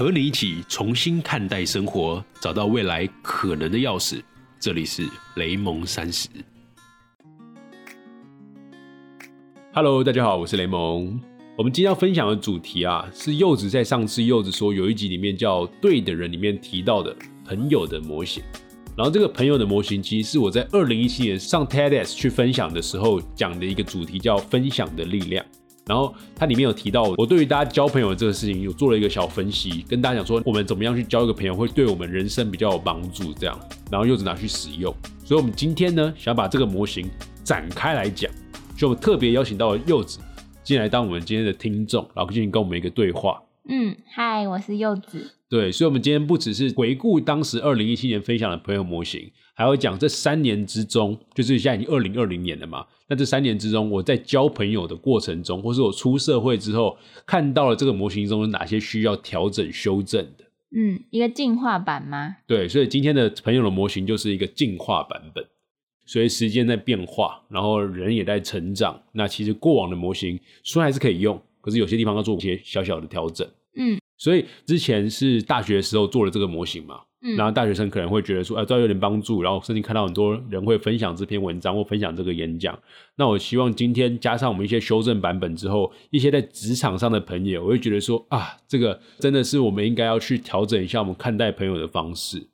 和你一起重新看待生活，找到未来可能的钥匙。这里是雷蒙三十。Hello，大家好，我是雷蒙。我们今天要分享的主题啊，是柚子在上次柚子说有一集里面叫“对的人”里面提到的朋友的模型。然后这个朋友的模型，其实是我在二零一七年上 TEDx 去分享的时候讲的一个主题，叫“分享的力量”。然后它里面有提到，我对于大家交朋友这个事情有做了一个小分析，跟大家讲说，我们怎么样去交一个朋友会对我们人生比较有帮助，这样。然后柚子拿去使用。所以我们今天呢，想把这个模型展开来讲，就我们特别邀请到柚子进来当我们今天的听众，然后进行跟我们一个对话。嗯，嗨，我是柚子。对，所以，我们今天不只是回顾当时二零一七年分享的朋友模型，还会讲这三年之中，就是现在已经二零二零年了嘛。那这三年之中，我在交朋友的过程中，或是我出社会之后，看到了这个模型中有哪些需要调整修正的？嗯，一个进化版吗？对，所以今天的朋友的模型就是一个进化版本。随时间在变化，然后人也在成长，那其实过往的模型虽然还是可以用，可是有些地方要做一些小小的调整。嗯。所以之前是大学的时候做了这个模型嘛，然后大学生可能会觉得说，哎，这有点帮助，然后甚至看到很多人会分享这篇文章或分享这个演讲。那我希望今天加上我们一些修正版本之后，一些在职场上的朋友，我会觉得说，啊，这个真的是我们应该要去调整一下我们看待朋友的方式。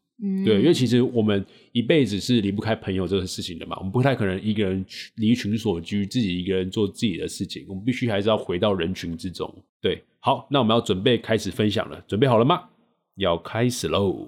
对，因为其实我们一辈子是离不开朋友这个事情的嘛，我们不太可能一个人离群所居，自己一个人做自己的事情，我们必须还是要回到人群之中。对，好，那我们要准备开始分享了，准备好了吗？要开始喽！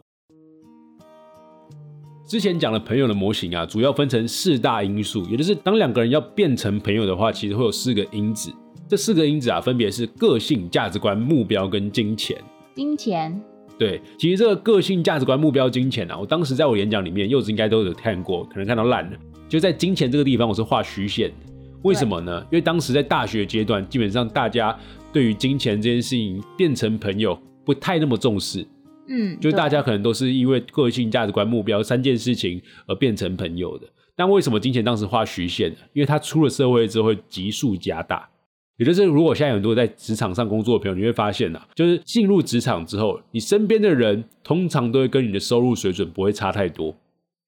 之前讲的朋友的模型啊，主要分成四大因素，也就是当两个人要变成朋友的话，其实会有四个因子。这四个因子啊，分别是个性、价值观、目标跟金钱。金钱。对，其实这个个性、价值观、目标、金钱啊，我当时在我演讲里面，柚子应该都有看过，可能看到烂了。就在金钱这个地方，我是画虚线的。为什么呢？因为当时在大学阶段，基本上大家对于金钱这件事情变成朋友不太那么重视。嗯，就大家可能都是因为个性、价值观、目标三件事情而变成朋友的。但为什么金钱当时画虚线呢？因为他出了社会之后会急速加大。也就是，如果现在很多在职场上工作的朋友，你会发现呐，就是进入职场之后，你身边的人通常都会跟你的收入水准不会差太多。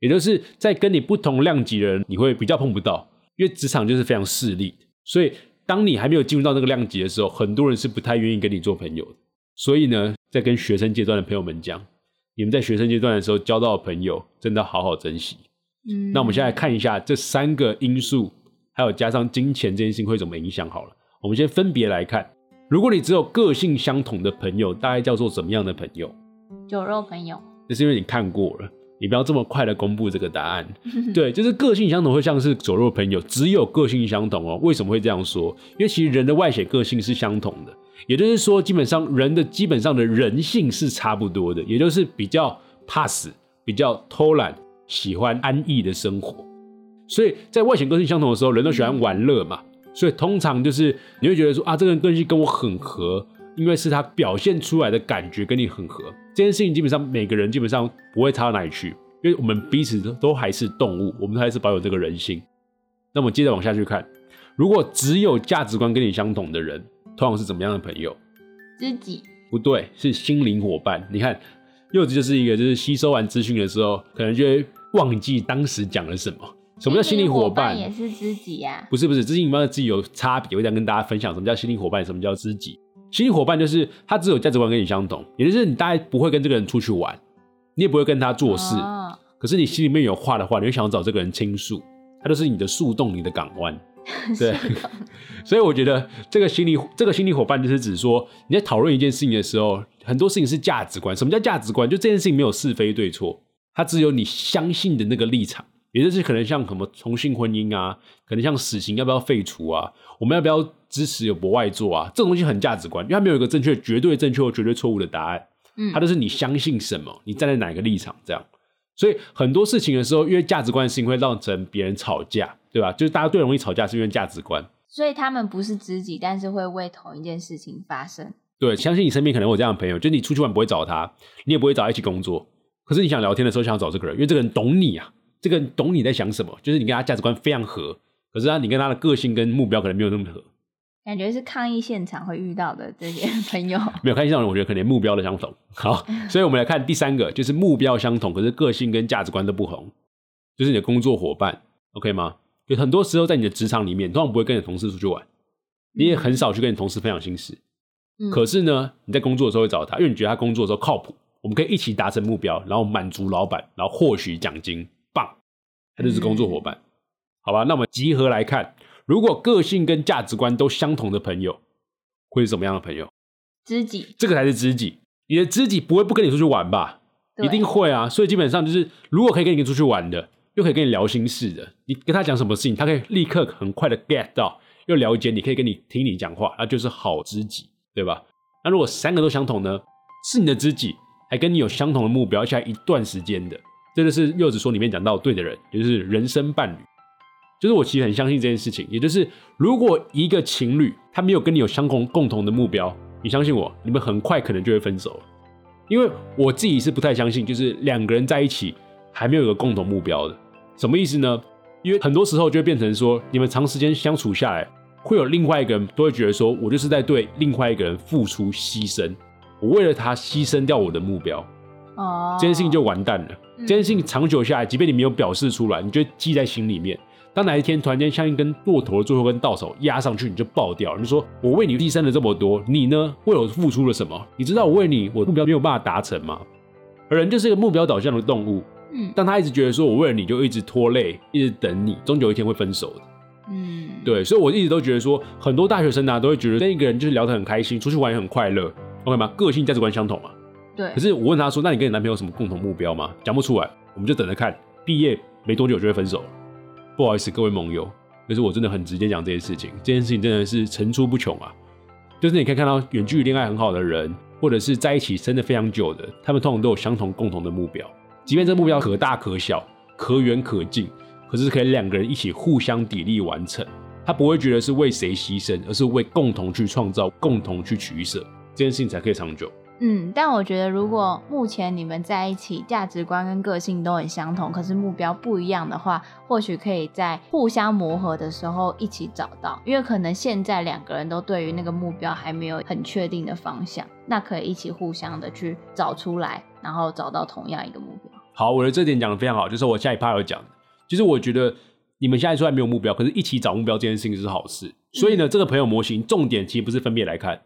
也就是在跟你不同量级的人，你会比较碰不到，因为职场就是非常势利。所以，当你还没有进入到那个量级的时候，很多人是不太愿意跟你做朋友的。所以呢，在跟学生阶段的朋友们讲，你们在学生阶段的时候交到的朋友，真的好好珍惜。嗯，那我们现在看一下这三个因素，还有加上金钱这件事情会怎么影响好了。我们先分别来看，如果你只有个性相同的朋友，大概叫做什么样的朋友？酒肉朋友。那是因为你看过了，你不要这么快的公布这个答案。对，就是个性相同会像是左右朋友，只有个性相同哦。为什么会这样说？因为其实人的外显个性是相同的，也就是说，基本上人的基本上的人性是差不多的，也就是比较怕死，比较偷懒，喜欢安逸的生活。所以在外显个性相同的时候，人都喜欢玩乐嘛。所以通常就是你会觉得说啊，这个人个性跟我很合，因为是他表现出来的感觉跟你很合。这件事情基本上每个人基本上不会差到哪里去，因为我们彼此都都还是动物，我们还是保有这个人性。那么接着往下去看，如果只有价值观跟你相同的人，通常是怎么样的朋友？知己？不对，是心灵伙伴。你看，柚子就是一个，就是吸收完资讯的时候，可能就会忘记当时讲了什么。什么叫心灵伙伴？也是知己呀？不是不是，知己伙伴自己有差别，我想跟大家分享什么叫心灵伙伴，什么叫知己。心理伙伴就是他只有价值观跟你相同，也就是你大概不会跟这个人出去玩，你也不会跟他做事，可是你心里面有话的话，你会想要找这个人倾诉，他就是你的树洞，你的港湾。对，所以我觉得这个心理这个心理伙伴就是指说你在讨论一件事情的时候，很多事情是价值观。什么叫价值观？就这件事情没有是非对错，它只有你相信的那个立场。也就是可能像什么重性婚姻啊，可能像死刑要不要废除啊，我们要不要支持有博外做啊？这种东西很价值观，因为它没有一个正确、绝对正确或绝对错误的答案。嗯，它都是你相信什么，你站在哪个立场这样。所以很多事情的时候，因为价值观的事情会让成别人吵架，对吧？就是大家最容易吵架是因为价值观。所以他们不是知己，但是会为同一件事情发生。对，相信你身边可能有这样的朋友，就是你出去玩不会找他，你也不会找他一起工作，可是你想聊天的时候想要找这个人，因为这个人懂你啊。这个人懂你在想什么，就是你跟他价值观非常合，可是他你跟他的个性跟目标可能没有那么合，感觉是抗议现场会遇到的这些 朋友。没有看现场，我觉得可能目标都相同。好，所以我们来看第三个，就是目标相同，可是个性跟价值观都不同，就是你的工作伙伴，OK 吗？就很多时候在你的职场里面，通常不会跟你同事出去玩，你也很少去跟你同事分享心事。嗯可是呢，你在工作的时候会找他，因为你觉得他工作的时候靠谱，我们可以一起达成目标，然后满足老板，然后获取奖金，棒，他就是工作伙伴，好吧？那我们集合来看，如果个性跟价值观都相同的朋友，会是什么样的朋友？知己，这个才是知己。你的知己不会不跟你出去玩吧？一定会啊。所以基本上就是，如果可以跟你出去玩的，又可以跟你聊心事的，你跟他讲什么事情，他可以立刻很快的 get 到，又了解你，可以跟你听你讲话，那就是好知己，对吧？那如果三个都相同呢？是你的知己，还跟你有相同的目标，而且还一段时间的，这就是柚子说里面讲到对的人，也就是人生伴侣。就是我其实很相信这件事情，也就是如果一个情侣他没有跟你有相同共同的目标，你相信我，你们很快可能就会分手了。因为我自己是不太相信，就是两个人在一起还没有一个共同目标的，什么意思呢？因为很多时候就会变成说，你们长时间相处下来，会有另外一个人都会觉得说，我就是在对另外一个人付出牺牲，我为了他牺牲掉我的目标，哦，这件事情就完蛋了。嗯这件事情长久下来，即便你没有表示出来，你就会记在心里面。当哪一天突然间像一根骆驼的最后一根稻草压上去，你就爆掉了。你就说我为你牺牲了这么多，你呢为我付出了什么？你知道我为你我目标没有办法达成吗？而人就是一个目标导向的动物，嗯当他一直觉得说我为了你就一直拖累，一直等你，终究有一天会分手的。嗯，对，所以我一直都觉得说，很多大学生啊都会觉得跟一个人就是聊得很开心，出去玩也很快乐，OK 吗？个性价值观相同嘛。对可，是我问他说：“那你跟你男朋友什么共同目标吗？”讲不出来，我们就等着看，毕业没多久就会分手了。不好意思，各位盟友，可是我真的很直接讲这件事情，这件事情真的是层出不穷啊。就是你可以看到远距离恋爱很好的人，或者是在一起生的非常久的，他们通常都有相同共同的目标，即便这目标可大可小、可远可近，可是可以两个人一起互相砥砺完成。他不会觉得是为谁牺牲，而是为共同去创造、共同去取舍，这件事情才可以长久。嗯，但我觉得如果目前你们在一起，价值观跟个性都很相同，可是目标不一样的话，或许可以在互相磨合的时候一起找到，因为可能现在两个人都对于那个目标还没有很确定的方向，那可以一起互相的去找出来，然后找到同样一个目标。好，我觉得这点讲的非常好，就是我下一趴要讲的，就是我觉得你们现在虽然没有目标，可是一起找目标这件事情是好事。所以呢，这个朋友模型重点其实不是分别来看，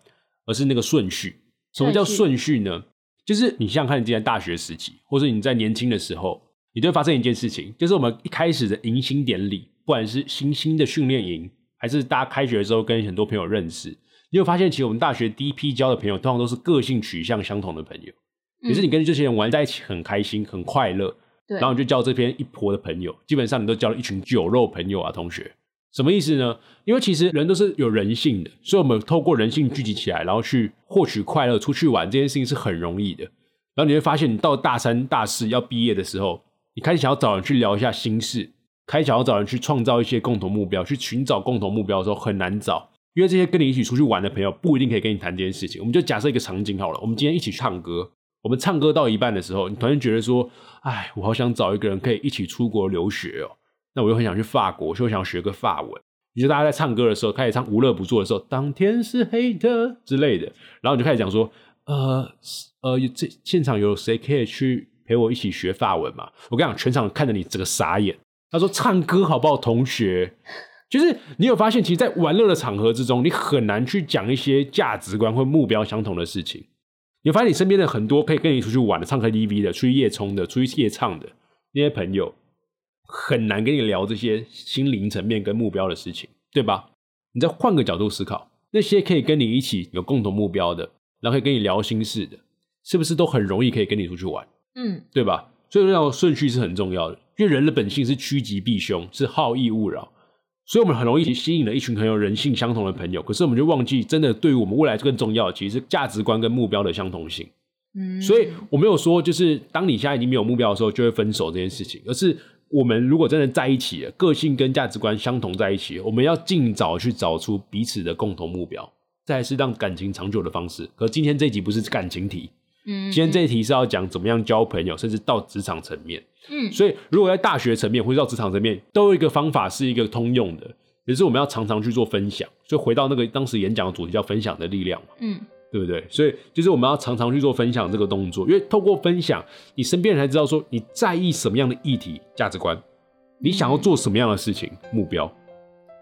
而是那个顺序。什么叫顺序呢？就是你想想看，你今天大学时期，或者你在年轻的时候，你都会发生一件事情，就是我们一开始的迎新典礼，不管是新兴的训练营，还是大家开学的时候跟很多朋友认识，你有发现，其实我们大学第一批交的朋友，通常都是个性取向相同的朋友。可是你跟这些人玩在一起很开心、很快乐，然后你就交这边一坨的朋友，基本上你都交了一群酒肉朋友啊，同学。什么意思呢？因为其实人都是有人性的，所以我们透过人性聚集起来，然后去获取快乐、出去玩这件事情是很容易的。然后你会发现，你到大三、大四要毕业的时候，你开始想要找人去聊一下心事，开始想要找人去创造一些共同目标，去寻找共同目标的时候很难找，因为这些跟你一起出去玩的朋友不一定可以跟你谈这件事情。我们就假设一个场景好了，我们今天一起唱歌，我们唱歌到一半的时候，你突然觉得说，哎，我好想找一个人可以一起出国留学哦。那我又很想去法国，所以我想学个法文。你就大家在唱歌的时候，开始唱无乐不作的时候，当天是黑的之类的，然后你就开始讲说，呃呃，这现场有谁可以去陪我一起学法文嘛？我跟你讲，全场看着你整个傻眼。他说唱歌好不好，同学？就是你有发现，其实，在玩乐的场合之中，你很难去讲一些价值观或目标相同的事情。你发现你身边的很多可以跟你出去玩的、唱 KTV 的、出去夜冲的、出去夜唱的那些朋友，很难跟你聊这些心灵层面跟目标的事情，对吧？你再换个角度思考，那些可以跟你一起有共同目标的，然后可以跟你聊心事的，是不是都很容易可以跟你出去玩，嗯，对吧？所以说顺序是很重要的，因为人的本性是趋吉避凶，是好逸恶扰，所以我们很容易吸引了一群很有人性相同的朋友，可是我们就忘记，真的对于我们未来更重要的，其实是价值观跟目标的相同性。嗯，所以我没有说，就是当你现在已经没有目标的时候，就会分手这件事情，而是我们如果真的在一起了，个性跟价值观相同在一起，我们要尽早去找出彼此的共同目标，这才是让感情长久的方式。可今天这集不是感情题，嗯，今天这一题是要讲怎么样交朋友，甚至到职场层面。嗯，所以如果在大学层面或者到职场层面，都有一个方法是一个通用的，也是我们要常常去做分享。所以回到那个当时演讲的主题叫分享的力量嘛，嗯，对不对？所以就是我们要常常去做分享这个动作，因为透过分享，你身边人才知道说你在意什么样的议题、价值观，你想要做什么样的事情、目标。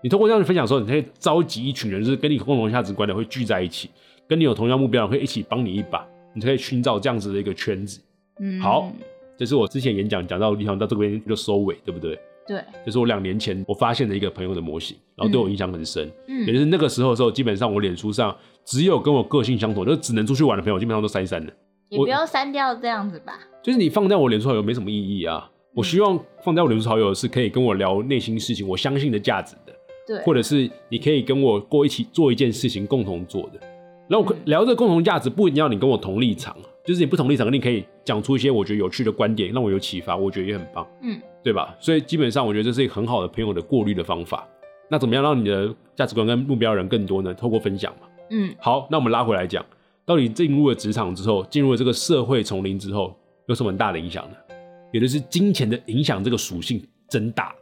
你通过这样的分享的时候，你可以召集一群人，就是跟你共同价值观的会聚在一起，跟你有同样目标的会一起帮你一把，你可以寻找这样子的一个圈子。嗯，好，这是我之前演讲讲到的地方，到这边就收尾，对不对？对，这是我两年前我发现的一个朋友的模型，然后对我影响很深。嗯也就是那个时候的时候，基本上我脸书上只有跟我个性相同，就只能出去玩的朋友，基本上都删一删的。也不要删掉这样子吧。就是你放在我脸书好友没什么意义啊。我希望放在我脸书好友是可以跟我聊内心事情，我相信的价值的，对，或者是你可以跟我过一起做一件事情，共同做的。然后聊这个共同价值，不一定要你跟我同立场，就是你不同立场，你可以讲出一些我觉得有趣的观点，让我有启发，我觉得也很棒。嗯对吧？所以基本上我觉得这是一个很好的朋友的过滤的方法。那怎么样让你的价值观跟目标人更多呢？透过分享嘛。嗯好，那我们拉回来讲，到底进入了职场之后，进入了这个社会丛林之后，有什么很大的影响呢？也就是金钱的影响这个属性增大。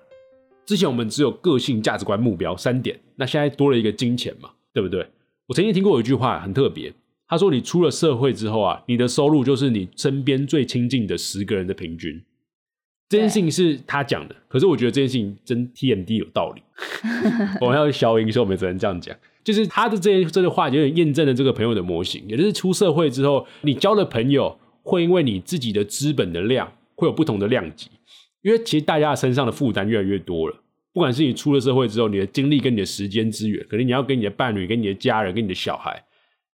之前我们只有个性、价值观、目标三点，那现在多了一个金钱嘛，对不对？我曾经听过有一句话很特别，他说你出了社会之后啊，你的收入就是你身边最亲近的十个人的平均。这件事情是他讲的，可是我觉得这件事情真 TMD 有道理。我们要消音，所以我们只能这样讲。就是他的这这句话有点验证了这个朋友的模型，也就是出社会之后，你交的朋友会因为你自己的资本的量会有不同的量级，因为其实大家身上的负担越来越多了。不管是你出了社会之后，你的精力跟你的时间资源，可能你要跟你的伴侣、跟你的家人、跟你的小孩，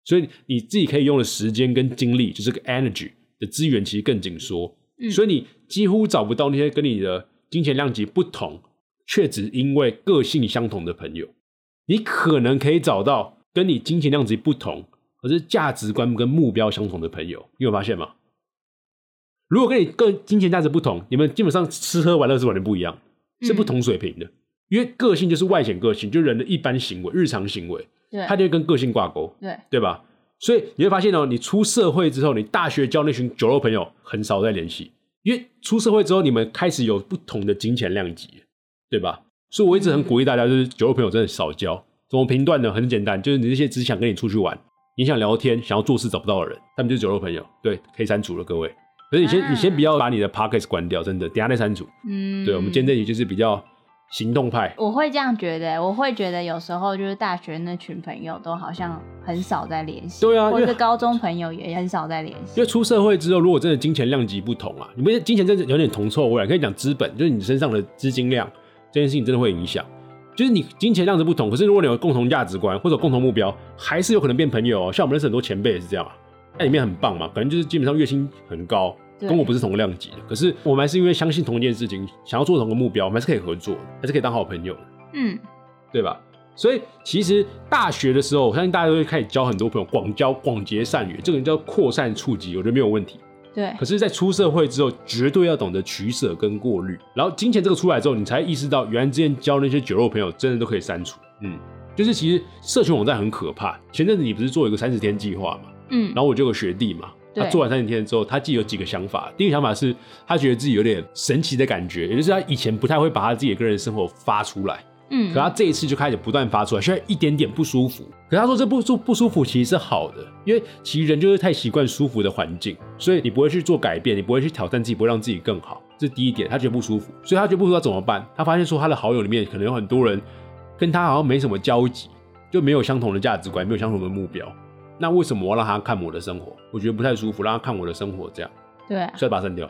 所以你自己可以用的时间跟精力，就是个 energy 的资源，其实更紧缩。嗯所以你几乎找不到那些跟你的金钱量级不同，却只因为个性相同的朋友。你可能可以找到跟你金钱量级不同，可是价值观跟目标相同的朋友。你有发现吗？如果跟你个金钱价值不同，你们基本上吃喝玩乐是完全不一样，是不同水平的。因为个性就是外显个性，就是人的一般行为、日常行为，对它就会跟个性挂钩。对，对吧？所以你会发现哦，你出社会之后，你大学交那群酒肉朋友很少再联系，因为出社会之后，你们开始有不同的金钱量级，对吧？所以我一直很鼓励大家，就是酒肉朋友真的少交。怎么评断呢？很简单，就是你那些只想跟你出去玩、你想聊天、想要做事找不到的人，他们就是酒肉朋友。对，可以删除了，各位。可是你先，啊你先不要把你的 podcast 关掉，真的，等下再删除。嗯，对，我们今天这集就是比较行动派，我会这样觉得，我会觉得有时候就是大学那群朋友都好像很少在联系，对啊或者高中朋友也很少在联系因为，出社会之后，如果真的金钱量级不同啊，你们金钱真的有点铜臭味啊，可以讲资本，就是你身上的资金量这件事情真的会影响。就是你金钱量是不同，可是如果你有共同价值观或者共同目标，还是有可能变朋友哦。像我们认识很多前辈也是这样啊，在里面很棒嘛，可能就是基本上月薪很高，跟我不是同个量级的，可是我们还是因为相信同一件事情，想要做同个目标，我们还是可以合作，还是可以当好朋友。嗯，对吧？所以其实大学的时候，我相信大家都会开始交很多朋友，广交、广结善缘，这个叫扩散触及，我觉得没有问题。对可，是，在出社会之后，绝对要懂得取舍跟过滤。然后金钱这个出来之后，你才意识到，原来之前交那些酒肉朋友，真的都可以删除。嗯，就是其实社群网站很可怕。前阵子你不是做一个三十天计划嘛？嗯然，后我就有个学弟嘛，他做完三十天之后，他自己有几个想法。第一个想法是他觉得自己有点神奇的感觉，也就是他以前不太会把他自己的个人生活发出来。嗯，可他这一次就开始不断发出来，现在一点点不舒服。可他说这不舒不舒服其实是好的，因为其实人就是太习惯舒服的环境，所以你不会去做改变，你不会去挑战自己，不会让自己更好。这是第一点，他觉得不舒服，所以他觉得不舒服怎么办？他发现说他的好友里面可能有很多人跟他好像没什么交集，就没有相同的价值观，没有相同的目标。那为什么我要让他看我的生活？我觉得不太舒服，让他看我的生活这样。对，所以把它删掉。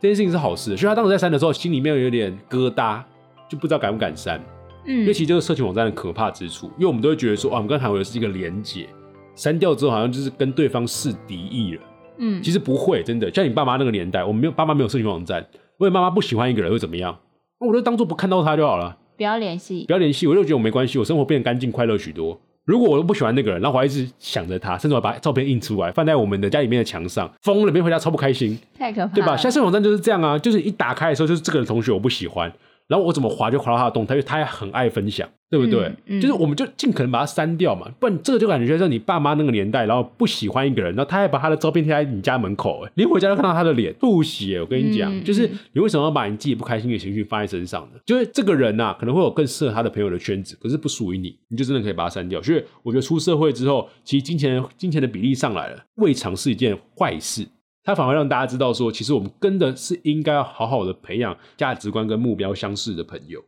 这件事情是好事，所以他当时在删的时候，心里面有点疙瘩，就不知道敢不敢删。因为嗯其实就是社群网站的可怕之处，因为我们都会觉得说，啊，我们跟韩国是一个连结，删掉之后好像就是跟对方是敌意了。嗯，其实不会，真的，像你爸妈那个年代，我们没有爸妈没有社群网站，如果妈妈不喜欢一个人会怎么样？那我就当做不看到他就好了，不要联系不，要联系，我就觉得我没关系，我生活变得干净快乐许多。如果我都不喜欢那个人，然后我还一直想着他，甚至我把照片印出来放在我们的家里面的墙上，疯了，没回家超不开心。太可怕了，对吧？现在网站就是这样啊，就是一打开的时候，就是这个同学我不喜欢，然后我怎么滑就滑到他的动态，因为他也很爱分享，对不对？嗯嗯就是我们就尽可能把它删掉嘛，不然这个就感觉像你爸妈那个年代，然后不喜欢一个人，然后他还把他的照片贴在你家门口，哎，你回家都看到他的脸，吐血！我跟你讲，嗯就是你为什么要把你自己不开心的情绪放在身上呢？就是这个人呐、啊可能会有更适合他的朋友的圈子，可是不属于你，你就真的可以把它删掉。所以我觉得出社会之后，其实金钱金钱的比例上来了，未尝是一件坏事。它反而让大家知道说，其实我们真的是应该要好好的培养价值观跟目标相似的朋友。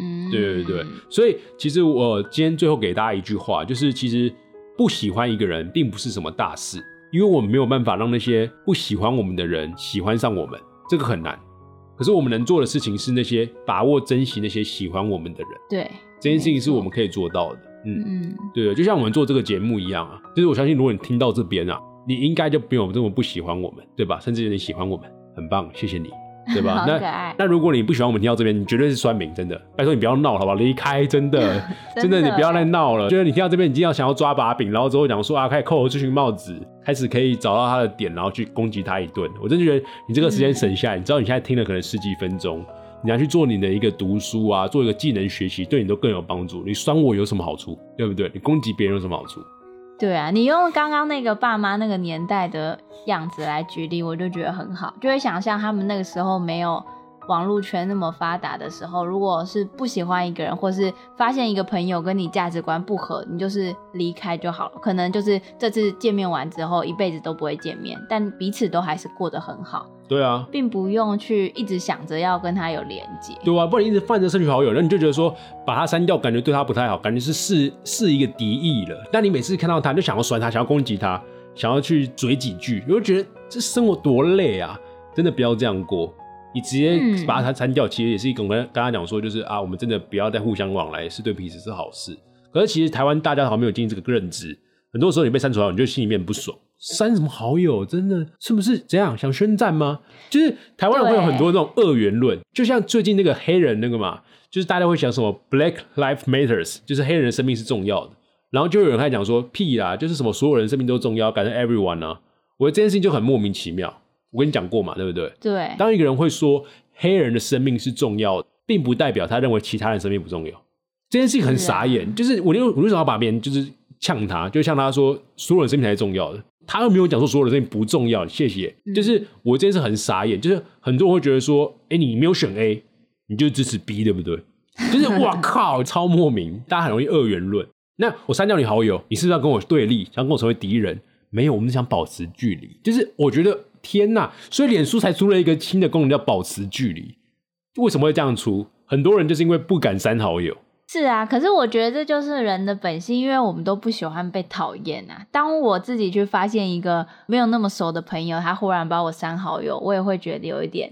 嗯，对对对，所以其实我今天最后给大家一句话，就是其实不喜欢一个人并不是什么大事，因为我们没有办法让那些不喜欢我们的人喜欢上我们，这个很难。可是我们能做的事情是那些把握、珍惜那些喜欢我们的人，对，这件事情是我们可以做到的。嗯，嗯，对对，就像我们做这个节目一样啊，就是我相信如果你听到这边啊，你应该就没有这么不喜欢我们，对吧？甚至有点喜欢我们，很棒，谢谢你，对吧？那，那如果你不喜欢我们听到这边，你绝对是酸民，真的，拜托你不要闹了，好不好？离开，真的，真 真的的，你不要再闹了。觉得你听到这边，你一定要想要抓把柄，然后之后讲说啊，开始扣我这群帽子，开始可以找到他的点，然后去攻击他一顿。我真的觉得你这个时间省下来，你知道你现在听了可能十几分钟，你要去做你的一个读书啊，做一个技能学习，对你都更有帮助。你酸我有什么好处？对不对？你攻击别人有什么好处？对啊，你用刚刚那个爸妈那个年代的样子来举例，我就觉得很好，就会想象他们那个时候没有网络圈那么发达的时候，如果是不喜欢一个人，或是发现一个朋友跟你价值观不合，你就是离开就好了。可能就是这次见面完之后，一辈子都不会见面，但彼此都还是过得很好，对啊，并不用去一直想着要跟他有连接。对啊，不然一直泛着社群好友，然后你就觉得说把他删掉，感觉对他不太好，感觉是是是一个敌意了。但你每次看到他，你就想要酸他，想要攻击他，想要去嘴几句，你就觉得这生活多累啊！真的不要这样过。你直接嗯把它删掉，其实也是一种跟跟他讲说，就是啊，我们真的不要再互相往来，是对彼此是好事。可是其实台湾大家好像没有经历这个认知，很多时候你被删除了，你就心里面不爽。删什么好友？真的是不是怎样想宣战吗？就是台湾人会有很多那种二元论，就像最近那个黑人那个嘛，就是大家会想什么 Black Life Matters，就是黑人的生命是重要的。然后就有人开始讲说屁啦，就是什么所有人生命都重要，改成 everyone 啊。我觉得这件事情就很莫名其妙。我跟你讲过嘛，对不对？对，当一个人会说黑人的生命是重要的，并不代表他认为其他人生命不重要。这件事情很傻眼，就是我为我为什么要把别人就是呛他，就像他说所有人生命才是重要的，他又没有讲说所有人生命不重要，谢谢。就是我这件事很傻眼，就是很多人会觉得说，哎、你没有选 A，你就支持 B，对不对？就是哇靠，超莫名，大家很容易二元论。那我删掉你好友，你是不是要跟我对立，想跟我成为敌人？没有，我们想保持距离。就是我觉得天呐，所以脸书才出了一个新的功能叫保持距离。为什么会这样出？很多人就是因为不敢删好友。是啊，可是我觉得这就是人的本性，因为我们都不喜欢被讨厌啊。当我自己去发现一个没有那么熟的朋友，他忽然把我删好友，我也会觉得有一点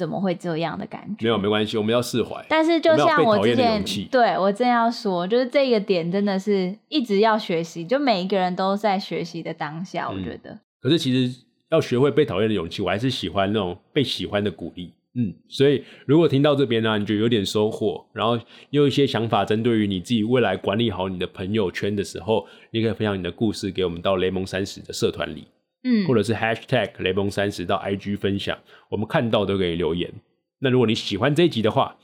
怎么会这样的感觉。没有，没关系，我们要释怀。但是就像我之前对我正要说，就是这个点真的是一直要学习，就每一个人都在学习的当下，我嗯觉得。可是其实要学会被讨厌的勇气，我还是喜欢那种被喜欢的鼓励。嗯，所以如果听到这边呢、你就有点收获，然后又有一些想法，针对于你自己未来管理好你的朋友圈的时候，你可以分享你的故事给我们到雷蒙三十的社团里，嗯，或者是 hashtag 雷蒙三十到 IG 分享，我们看到都可以留言。那如果你喜欢这一集的话，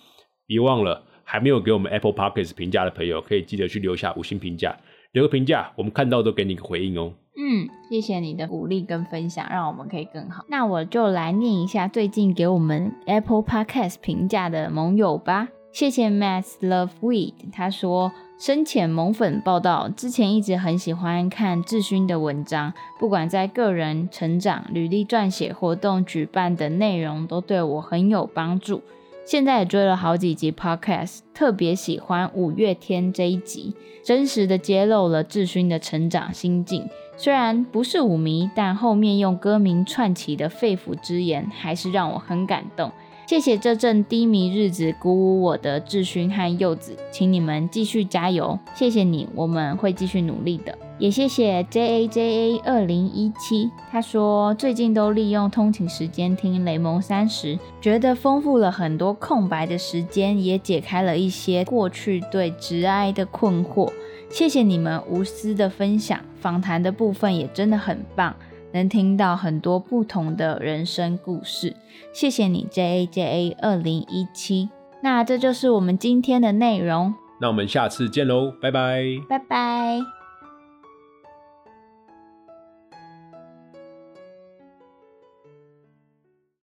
别忘了还没有给我们 Apple Podcast 评价的朋友，可以记得去留下五星评价，留个评价，我们看到都给你个回应哦。嗯，谢谢你的鼓励跟分享，让我们可以更好。那我就来念一下最近给我们 Apple Podcast 评价的盟友吧。谢谢 Matt Love Weed，他说深浅萌粉报道，之前一直很喜欢看志勋的文章，不管在个人成长、履历撰写、活动举办的内容，都对我很有帮助。现在也追了好几集 podcast，特别喜欢五月天这一集，真实的揭露了志勋的成长心境。虽然不是舞迷，但后面用歌名串起的肺腑之言，还是让我很感动。谢谢这阵低迷日子鼓舞我的志勋和柚子，请你们继续加油，谢谢你，我们会继续努力的。也谢谢 J A J A 二零一七，他说最近都利用通勤时间听雷蒙三十，觉得丰富了很多空白的时间，也解开了一些过去对直癌的困惑。谢谢你们无私的分享，访谈的部分也真的很棒，能听到很多不同的人生故事。谢谢你 J A J A 二零一七。那这就是我们今天的内容，那我们下次见喽，拜拜。拜拜。